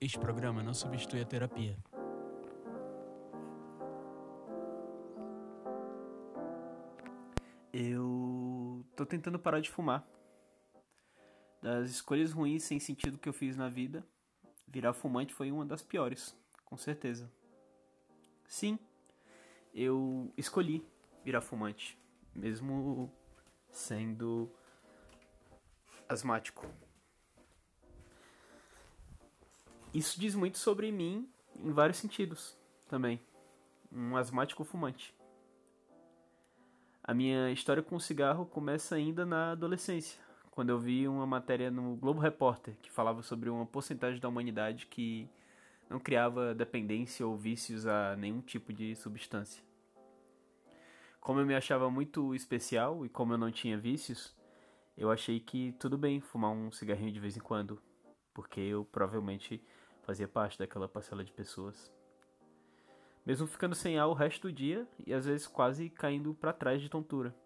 Este programa não substitui a terapia. Eu tô tentando parar de fumar. Das escolhas ruins sem sentido que eu fiz na vida, virar fumante foi uma das piores, com certeza. Sim, eu escolhi virar fumante, mesmo sendo asmático. Isso diz muito sobre mim em vários sentidos também. Um asmático fumante. A minha história com o cigarro começa ainda na adolescência, quando eu vi uma matéria no Globo Repórter que falava sobre uma porcentagem da humanidade que não criava dependência ou vícios a nenhum tipo de substância. Como eu me achava muito especial e como eu não tinha vícios, eu achei que tudo bem fumar um cigarrinho de vez em quando, porque eu provavelmente fazia parte daquela parcela de pessoas mesmo ficando sem ar o resto do dia e às vezes quase caindo para trás de tontura.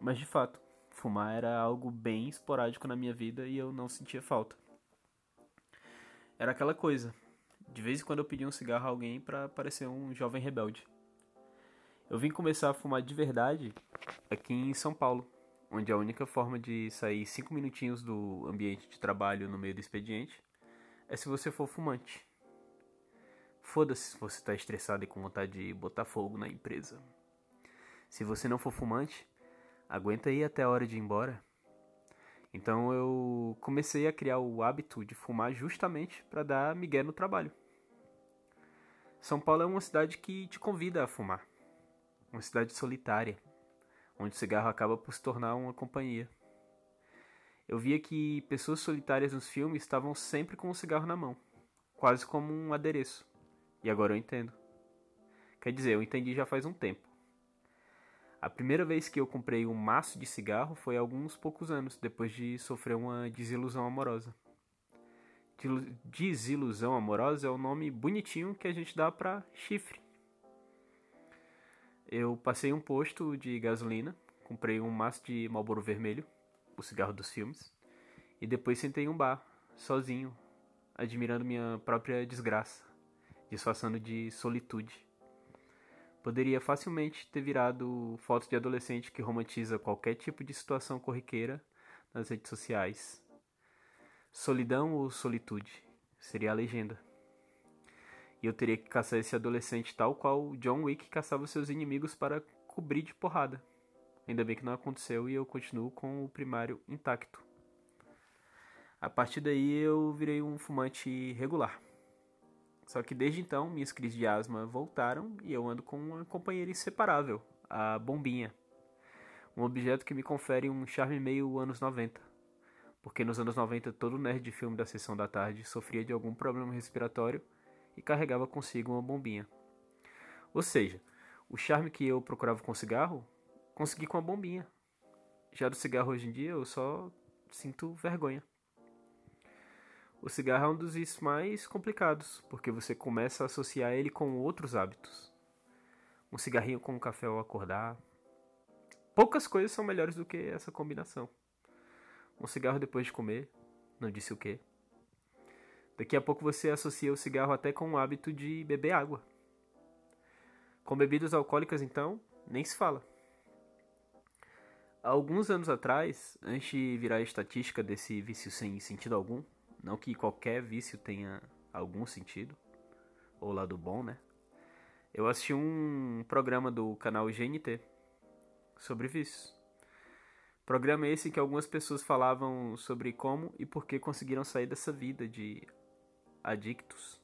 Mas de fato, fumar era algo bem esporádico na minha vida e eu não sentia falta. Era aquela coisa, de vez em quando eu pedia um cigarro a alguém para parecer um jovem rebelde. Eu vim começar a fumar de verdade aqui em São Paulo, onde a única forma de sair cinco minutinhos do ambiente de trabalho no meio do expediente é se você for fumante. Foda-se se você está estressado e com vontade de botar fogo na empresa. Se você não for fumante, aguenta aí até a hora de ir embora. Então eu comecei a criar o hábito de fumar justamente para dar migué no trabalho. São Paulo é uma cidade que te convida a fumar. Uma cidade solitária, onde o cigarro acaba por se tornar uma companhia. Eu via que pessoas solitárias nos filmes estavam sempre com o cigarro na mão, quase como um adereço. E agora eu entendo. Quer dizer, eu entendi já faz um tempo. A primeira vez que eu comprei um maço de cigarro foi alguns poucos anos, depois de sofrer uma desilusão amorosa. Desilusão amorosa é o nome bonitinho que a gente dá pra chifre. Eu passei um posto de gasolina, comprei um maço de Marlboro Vermelho, o cigarro dos filmes, e depois sentei em um bar, sozinho, admirando minha própria desgraça disfarçando de solitude. Poderia facilmente ter virado foto de adolescente que romantiza qualquer tipo de situação corriqueira nas redes sociais. Solidão ou solitude seria a legenda. E eu teria que caçar esse adolescente tal qual John Wick caçava seus inimigos para cobrir de porrada. Ainda bem que não aconteceu e eu continuo com o primário intacto. A partir daí eu virei um fumante regular. Só que desde então minhas crises de asma voltaram e eu ando com uma companheira inseparável, a bombinha. Um objeto que me confere um charme meio anos 90. Porque nos anos 90 todo nerd de filme da sessão da tarde sofria de algum problema respiratório e carregava consigo uma bombinha. Ou seja, o charme que eu procurava com cigarro, consegui com a bombinha. Já do cigarro hoje em dia eu só sinto vergonha. O cigarro é um dos vícios mais complicados, porque você começa a associar ele com outros hábitos. Um cigarrinho com um café ao acordar. Poucas coisas são melhores do que essa combinação. Um cigarro depois de comer, não disse o quê. Daqui a pouco você associa o cigarro até com o hábito de beber água. Com bebidas alcoólicas, então, nem se fala. Alguns anos atrás, antes de virar estatística desse vício sem sentido algum, não que qualquer vício tenha algum sentido, ou lado bom, né? Eu assisti um programa do canal GNT sobre vícios. Programa esse que algumas pessoas falavam sobre como e por que conseguiram sair dessa vida de adictos.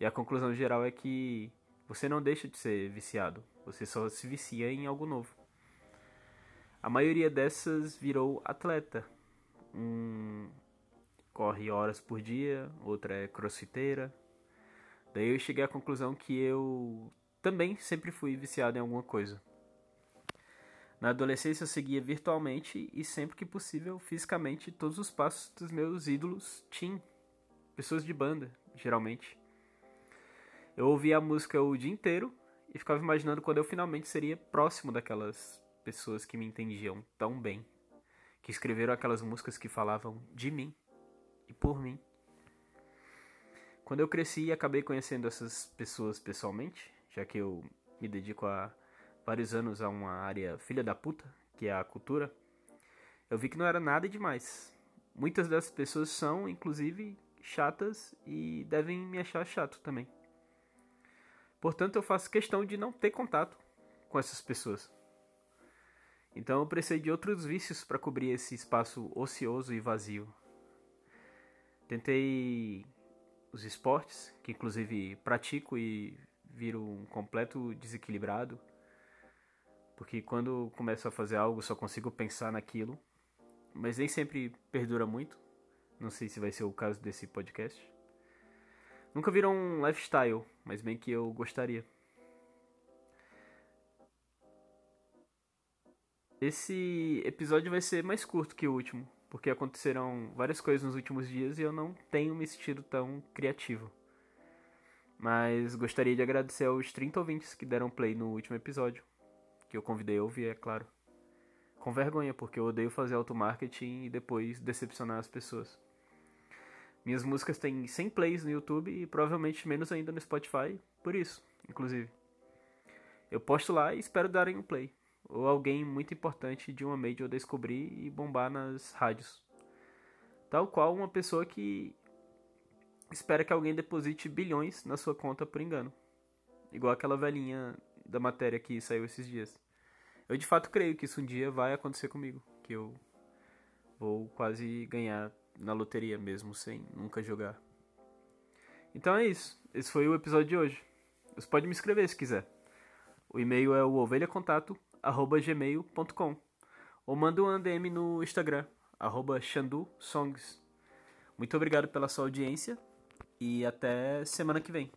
E a conclusão geral é que você não deixa de ser viciado, você só se vicia em algo novo. A maioria dessas virou atleta, um corre horas por dia, outra é crossfiteira. Daí eu cheguei à conclusão que eu também sempre fui viciado em alguma coisa. Na adolescência eu seguia virtualmente e sempre que possível fisicamente todos os passos dos meus ídolos teen, pessoas de banda, geralmente. Eu ouvia a música o dia inteiro e ficava imaginando quando eu finalmente seria próximo daquelas pessoas que me entendiam tão bem, que escreveram aquelas músicas que falavam de mim e por mim. Quando eu cresci e acabei conhecendo essas pessoas pessoalmente, já que eu me dedico há vários anos a uma área filha da puta, que é a cultura, eu vi que não era nada demais. Muitas dessas pessoas são, inclusive, chatas e devem me achar chato também. Portanto, eu faço questão de não ter contato com essas pessoas. Então eu precisei de outros vícios para cobrir esse espaço ocioso e vazio. Tentei os esportes, que inclusive pratico e viro um completo desequilibrado, porque quando começo a fazer algo só consigo pensar naquilo, mas nem sempre perdura muito. Não sei se vai ser o caso desse podcast. Nunca virou um lifestyle, mas bem que eu gostaria. Esse episódio vai ser mais curto que o último, porque aconteceram várias coisas nos últimos dias e eu não tenho me sentido tão criativo. Mas gostaria de agradecer aos 30 ouvintes que deram play no último episódio, que eu convidei a ouvir, é claro. Com vergonha, porque eu odeio fazer automarketing e depois decepcionar as pessoas. Minhas músicas têm 100 plays no YouTube e provavelmente menos ainda no Spotify, por isso, inclusive. Eu posto lá e espero darem um play ou alguém muito importante de uma major descobrir e bombar nas rádios. Tal qual uma pessoa que espera que alguém deposite bilhões na sua conta por engano. Igual aquela velhinha da matéria que saiu esses dias. Eu de fato creio que isso um dia vai acontecer comigo, que eu vou quase ganhar na loteria mesmo sem nunca jogar. Então é isso. Esse foi o episódio de hoje. Você pode me escrever se quiser. O e-mail é o ovelhacontato@gmail.com ou manda um DM no Instagram @xandusongs. Muito obrigado pela sua audiência e até semana que vem.